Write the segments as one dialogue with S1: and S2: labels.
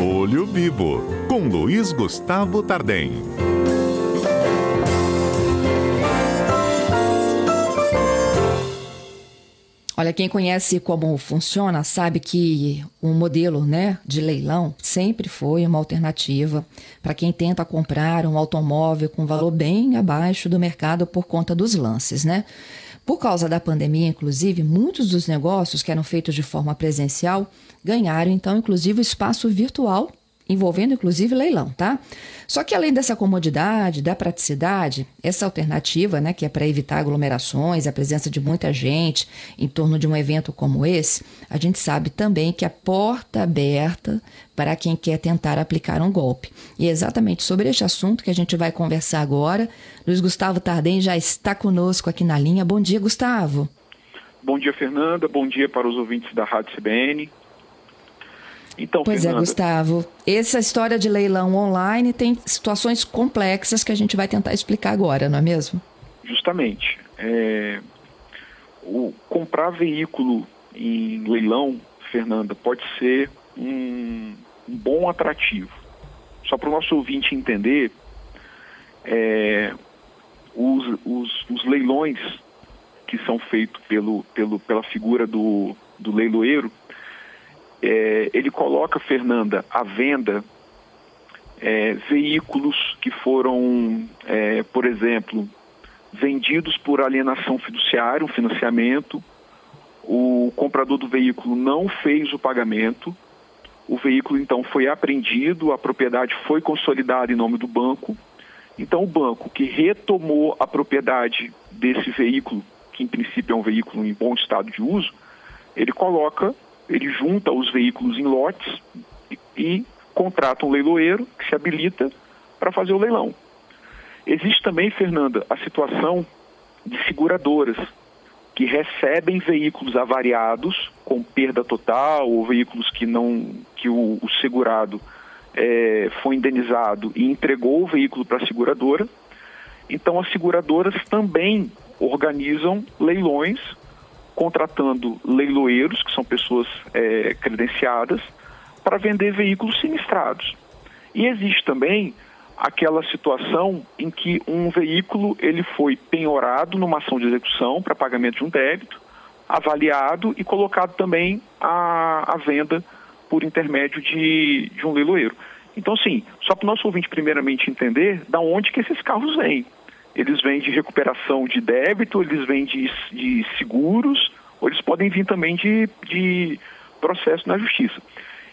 S1: Olho Vivo, com Luiz Gustavo Tardem.
S2: Olha, quem conhece como funciona sabe que o modelo né, de leilão sempre foi uma alternativa para quem tenta comprar um automóvel com valor bem abaixo do mercado por conta dos lances, né? Por causa da pandemia, inclusive, muitos dos negócios que eram feitos de forma presencial ganharam, então, inclusive, o espaço virtual envolvendo inclusive leilão, tá? Só que além dessa comodidade, da praticidade, essa alternativa, né, que é para evitar aglomerações, a presença de muita gente em torno de um evento como esse, a gente sabe também que a porta aberta para quem quer tentar aplicar um golpe. E é exatamente sobre este assunto que a gente vai conversar agora. Luiz Gustavo Tardem já está conosco aqui na linha. Bom dia, Gustavo.
S3: Bom dia, Fernanda. Bom dia para os ouvintes da Rádio CBN.
S2: Então, pois é, Fernanda... é, Gustavo. Essa história de leilão online tem situações complexas que a gente vai tentar explicar agora, não é mesmo?
S3: Justamente. É... O comprar veículo em leilão, Fernanda, pode ser um, um bom atrativo. Só para o nosso ouvinte entender, é... os, os, os leilões que são feitos pelo, pelo, pela figura do, do leiloeiro, é, ele coloca, Fernanda, à venda é, veículos que foram, é, por exemplo, vendidos por alienação fiduciária, um financiamento, o comprador do veículo não fez o pagamento, o veículo então foi apreendido, a propriedade foi consolidada em nome do banco. Então, o banco que retomou a propriedade desse veículo, que em princípio é um veículo em bom estado de uso, ele coloca ele junta os veículos em lotes e, e contrata um leiloeiro que se habilita para fazer o leilão. Existe também, Fernanda, a situação de seguradoras que recebem veículos avariados com perda total ou veículos que não que o, o segurado é, foi indenizado e entregou o veículo para a seguradora. Então as seguradoras também organizam leilões contratando leiloeiros, que são pessoas é, credenciadas, para vender veículos sinistrados. E existe também aquela situação em que um veículo ele foi penhorado numa ação de execução para pagamento de um débito, avaliado e colocado também à, à venda por intermédio de, de um leiloeiro. Então, sim, só para o nosso ouvinte primeiramente entender da onde que esses carros vêm eles vêm de recuperação de débito, eles vêm de, de seguros, ou eles podem vir também de, de processo na justiça.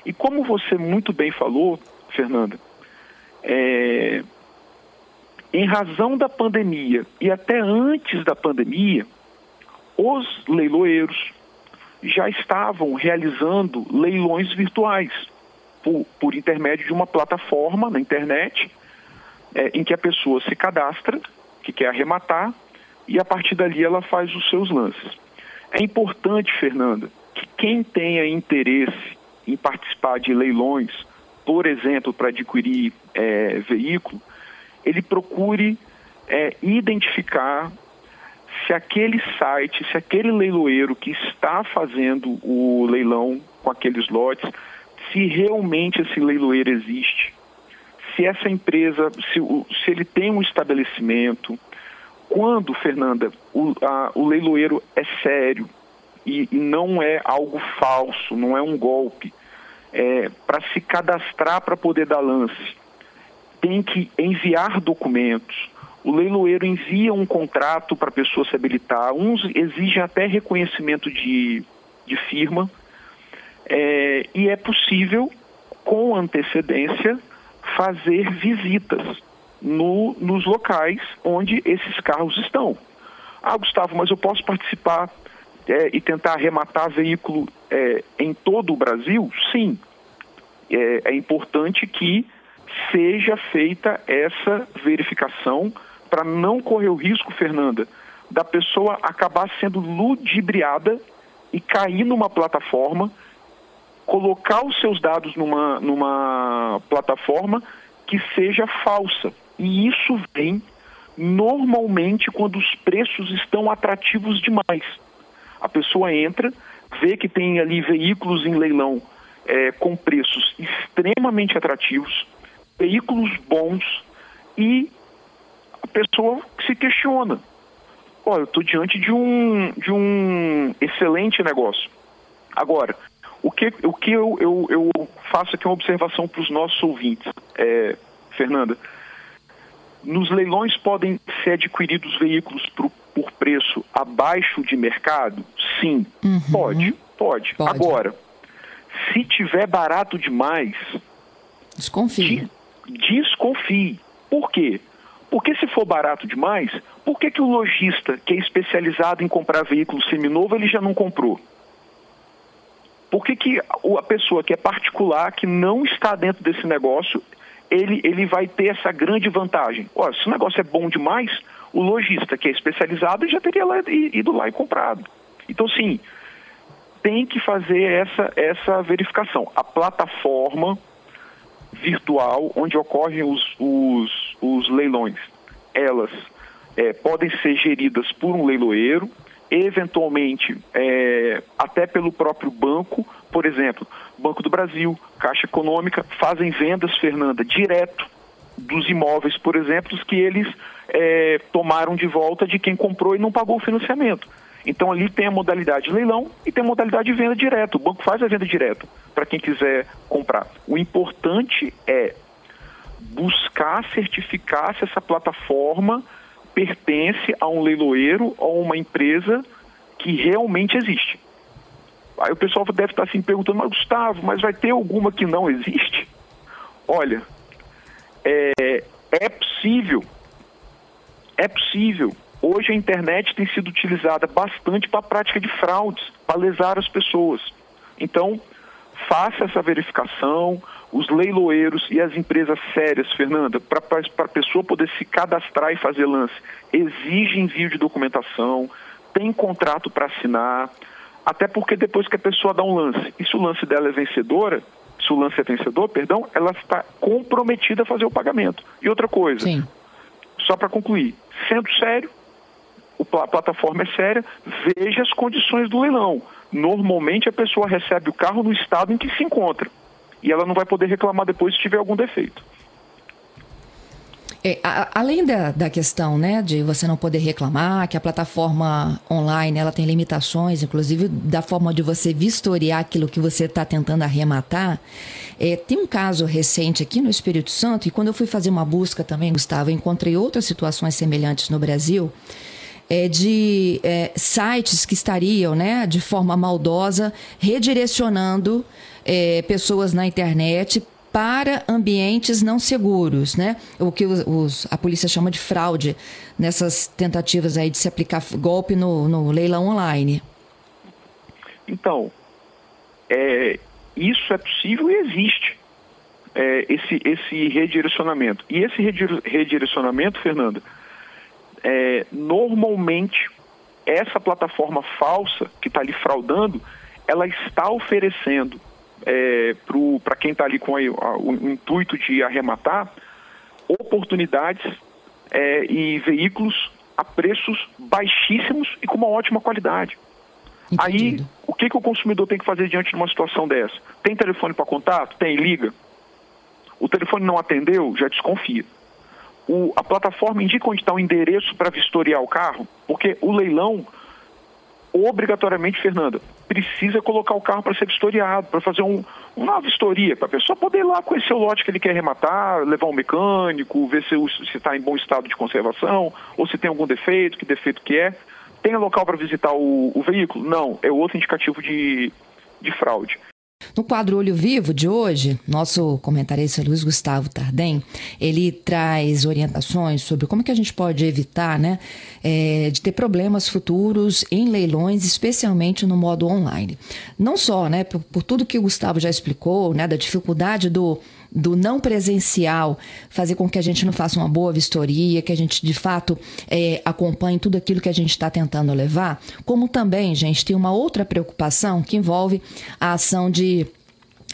S3: E como você muito bem falou, Fernanda, é, em razão da pandemia e até antes da pandemia, os leiloeiros já estavam realizando leilões virtuais por, por intermédio de uma plataforma na internet é, em que a pessoa se cadastra que quer arrematar e a partir dali ela faz os seus lances. É importante, Fernanda, que quem tenha interesse em participar de leilões, por exemplo, para adquirir é, veículo, ele procure é, identificar se aquele site, se aquele leiloeiro que está fazendo o leilão com aqueles lotes, se realmente esse leiloeiro existe, se essa empresa, se, se ele tem um estabelecimento, quando, Fernanda, o, a, o leiloeiro é sério e, e, não é algo falso, não é um golpe, é, para se cadastrar para poder dar lance, tem que enviar documentos. O leiloeiro envia um contrato para a pessoa se habilitar, uns exigem até reconhecimento de, de firma, é, e é possível, com antecedência, fazer visitas no, nos locais onde esses carros estão. Ah, Gustavo, mas eu posso participar é, e tentar arrematar veículo é, em todo o Brasil? Sim. É, é importante que seja feita essa verificação para não correr o risco, Fernanda, da pessoa acabar sendo ludibriada e cair numa plataforma colocar os seus dados numa, numa plataforma que seja falsa. E isso vem normalmente quando os preços estão atrativos demais. A pessoa entra, vê que tem ali veículos em leilão é, com preços extremamente atrativos, veículos bons e a pessoa se questiona. Olha, eu estou diante de um, de um excelente negócio. Agora, o que, o que eu, eu, eu faço aqui uma observação para os nossos ouvintes, é, Fernanda. Nos leilões podem ser adquiridos veículos por, por preço abaixo de mercado? Sim,
S2: uhum.
S3: pode, pode, pode. Agora, se tiver barato demais,
S2: desconfie.
S3: desconfie. Por quê? Porque se for barato demais, por que, que o lojista, que é especializado em comprar veículo seminovo, ele já não comprou? Por que, que a pessoa que é particular, que não está dentro desse negócio, ele, ele vai ter essa grande vantagem? Olha, se o negócio é bom demais, o lojista que é especializado já teria lá, ido lá e comprado. Então, sim, tem que fazer essa, essa verificação. A plataforma virtual onde ocorrem os, os, os leilões, elas é, podem ser geridas por um leiloeiro, eventualmente é, até pelo próprio banco, por exemplo, Banco do Brasil, Caixa Econômica, fazem vendas, Fernanda, direto dos imóveis, por exemplo, que eles é, tomaram de volta de quem comprou e não pagou o financiamento. Então ali tem a modalidade leilão e tem a modalidade de venda direto. O banco faz a venda direto para quem quiser comprar. O importante é buscar certificar se essa plataforma pertence a um leiloeiro ou uma empresa que realmente existe. Aí o pessoal deve estar assim perguntando, mas Gustavo, mas vai ter alguma que não existe? Olha, é, é possível, é possível. Hoje a internet tem sido utilizada bastante para a prática de fraudes, para lesar as pessoas. Então, faça essa verificação, os leiloeiros e as empresas sérias, Fernanda, para a pessoa poder se cadastrar e fazer lance, exigem envio de documentação, tem contrato para assinar, até porque depois que a pessoa dá um lance, e se o lance dela é vencedora, se o lance é vencedor, perdão, ela está comprometida a fazer o pagamento. E outra coisa,
S2: Sim.
S3: só para concluir, sendo sério, a plataforma é séria, veja as condições do leilão. Normalmente a pessoa recebe o carro no estado em que se encontra e ela não vai poder reclamar depois se tiver algum defeito.
S2: É, a, além da, da questão né, de você não poder reclamar, que a plataforma online ela tem limitações, inclusive da forma de você vistoriar aquilo que você está tentando arrematar, é, tem um caso recente aqui no Espírito Santo, e quando eu fui fazer uma busca também, Gustavo, encontrei outras situações semelhantes no Brasil, é, de é, sites que estariam, né, de forma maldosa, redirecionando é, pessoas na internet para ambientes não seguros, né? O que os, os, a polícia chama de fraude nessas tentativas aí de se aplicar golpe no, no leilão online.
S3: Então, é, isso é possível e existe é, esse, esse redirecionamento. E esse redirecionamento, Fernanda, é, normalmente essa plataforma falsa que está ali fraudando, ela está oferecendo é, para quem está ali com a, a, o, intuito de arrematar oportunidades é, e veículos a preços baixíssimos e com uma ótima qualidade. Entendido. Aí, o que, que o consumidor tem que fazer diante de uma situação dessa? Tem telefone para contato? Tem, liga. O telefone não atendeu? Já desconfia o, a plataforma indica onde está o endereço para vistoriar o carro, porque o leilão, obrigatoriamente, Fernanda, precisa colocar o carro para ser vistoriado, para fazer um, uma vistoria, para a pessoa poder ir lá conhecer o lote que ele quer arrematar, levar um mecânico, ver se está em bom estado de conservação, ou se tem algum defeito, que defeito que é. Tem local para visitar o, o veículo? Não, é outro indicativo de, de fraude.
S2: No quadro Olho Vivo de hoje, nosso comentarista Luiz Gustavo Tardem, ele traz orientações sobre como que a gente pode evitar, né, é, de ter problemas futuros em leilões, especialmente no modo online. Não só, né, por, por tudo que o Gustavo já explicou, né, da dificuldade do do não presencial fazer com que a gente não faça uma boa vistoria, que a gente de fato é, acompanhe tudo aquilo que a gente está tentando levar, como também, gente, tem uma outra preocupação que envolve a ação de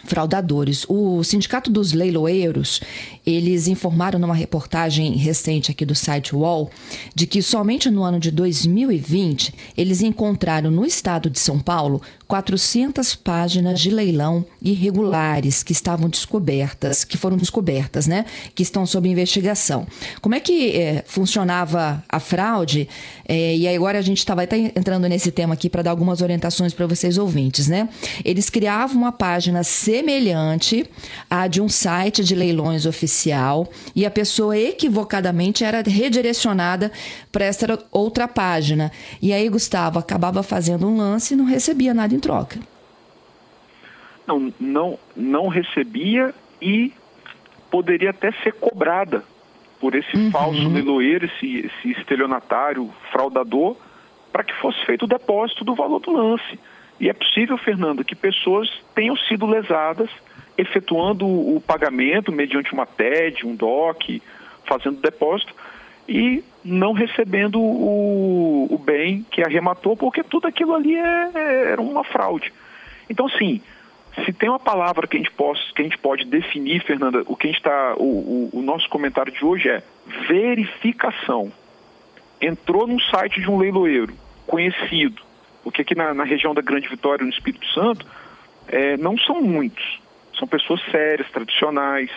S2: fraudadores. O Sindicato dos Leiloeiros, eles informaram numa reportagem recente aqui do site UOL de que somente no ano de 2020 eles encontraram no estado de São Paulo 400 páginas de leilão irregulares que estavam descobertas, que foram descobertas, né? Que estão sob investigação. Como é que é, funcionava a fraude? É, e agora a gente estava até entrando nesse tema aqui para dar algumas orientações para vocês ouvintes, né? Eles criavam uma página semelhante à de um site de leilões oficial e a pessoa equivocadamente era redirecionada para essa outra página. E aí, Gustavo acabava fazendo um lance e não recebia nada em troca.
S3: Não, não, não recebia e poderia até ser cobrada por esse uhum. falso leiloeiro, esse, esse estelionatário, fraudador, para que fosse feito o depósito do valor do lance. E é possível, Fernando, que pessoas tenham sido lesadas efetuando o pagamento mediante uma TED, um DOC, fazendo depósito e não recebendo o, o bem que arrematou, porque tudo aquilo ali é, é, era uma fraude. Então, sim, se tem uma palavra que a gente, possa, que a gente pode definir, Fernanda, o que a gente está. O, o, o nosso comentário de hoje é verificação. Entrou num site de um leiloeiro conhecido, porque aqui na, na região da Grande Vitória, no Espírito Santo, é, não são muitos. São pessoas sérias, tradicionais,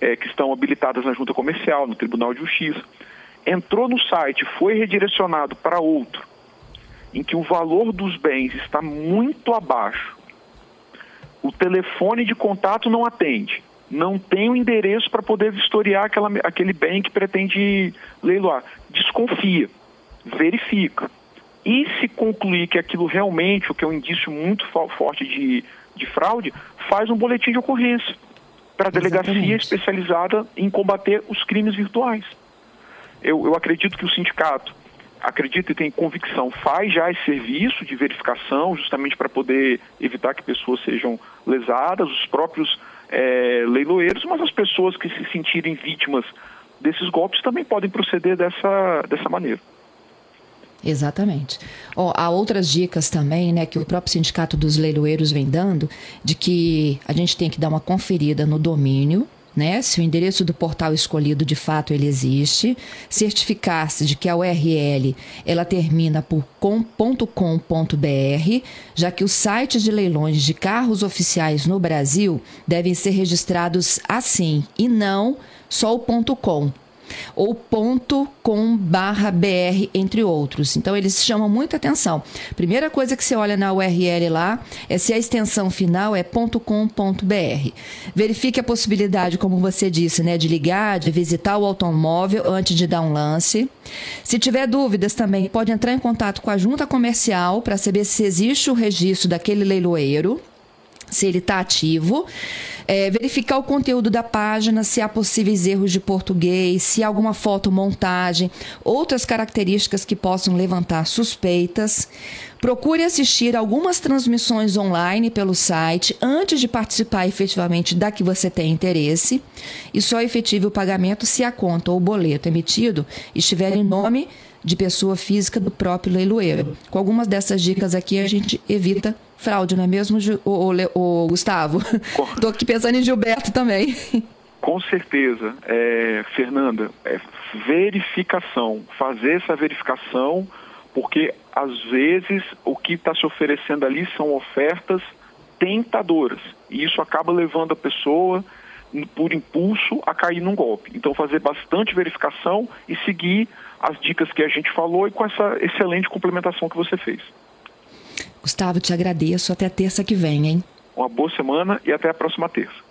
S3: é, que estão habilitadas na junta comercial, no Tribunal de Justiça. Entrou no site, foi redirecionado para outro, em que o valor dos bens está muito abaixo, o telefone de contato não atende, não tem o endereço para poder vistoriar aquela, aquele bem que pretende leiloar, desconfia, verifica. E se concluir que aquilo realmente, o que é um indício muito forte de, de fraude, faz um boletim de ocorrência para a delegacia especializada em combater os crimes virtuais eu, eu acredito que o sindicato acredita e tem convicção, faz já esse serviço de verificação, justamente para poder evitar que pessoas sejam lesadas, os próprios é, leiloeiros, mas as pessoas que se sentirem vítimas desses golpes também podem proceder dessa, dessa maneira.
S2: Exatamente. Oh, há outras dicas também, né, que o próprio Sindicato dos Leiloeiros vem dando, de que a gente tem que dar uma conferida no domínio né? Se o endereço do portal escolhido de fato ele existe, certificar-se de que a URL ela termina por com.com.br, já que os sites de leilões de carros oficiais no Brasil devem ser registrados assim e não só o .com ou ponto com barra BR, entre outros. Então, eles chamam muita atenção. Primeira coisa que você olha na URL lá é se a extensão final é ponto .com.br. Verifique a possibilidade, como você disse, né, de ligar, de visitar o automóvel antes de dar um lance. Se tiver dúvidas também, pode entrar em contato com a junta comercial para saber se existe o registro daquele leiloeiro se ele está ativo. É, verificar o conteúdo da página, se há possíveis erros de português, se há alguma foto montagem, outras características que possam levantar suspeitas. Procure assistir algumas transmissões online pelo site antes de participar efetivamente da que você tem interesse e só efetive o pagamento se a conta ou boleto emitido estiver em nome de pessoa física do próprio leiloeiro. Com algumas dessas dicas aqui a gente evita fraude, não é mesmo, o, Gustavo? Estou aqui pensando em Gilberto também.
S3: Com certeza. É, Fernanda, é verificação. Fazer essa verificação, porque às vezes o que está se oferecendo ali são ofertas tentadoras. E isso acaba levando a pessoa, por impulso, a cair num golpe. Então, fazer bastante verificação e seguir as dicas que a gente falou e com essa excelente complementação que você fez.
S2: Gustavo, te agradeço. Até terça que vem, hein?
S3: Uma boa semana e até a próxima terça.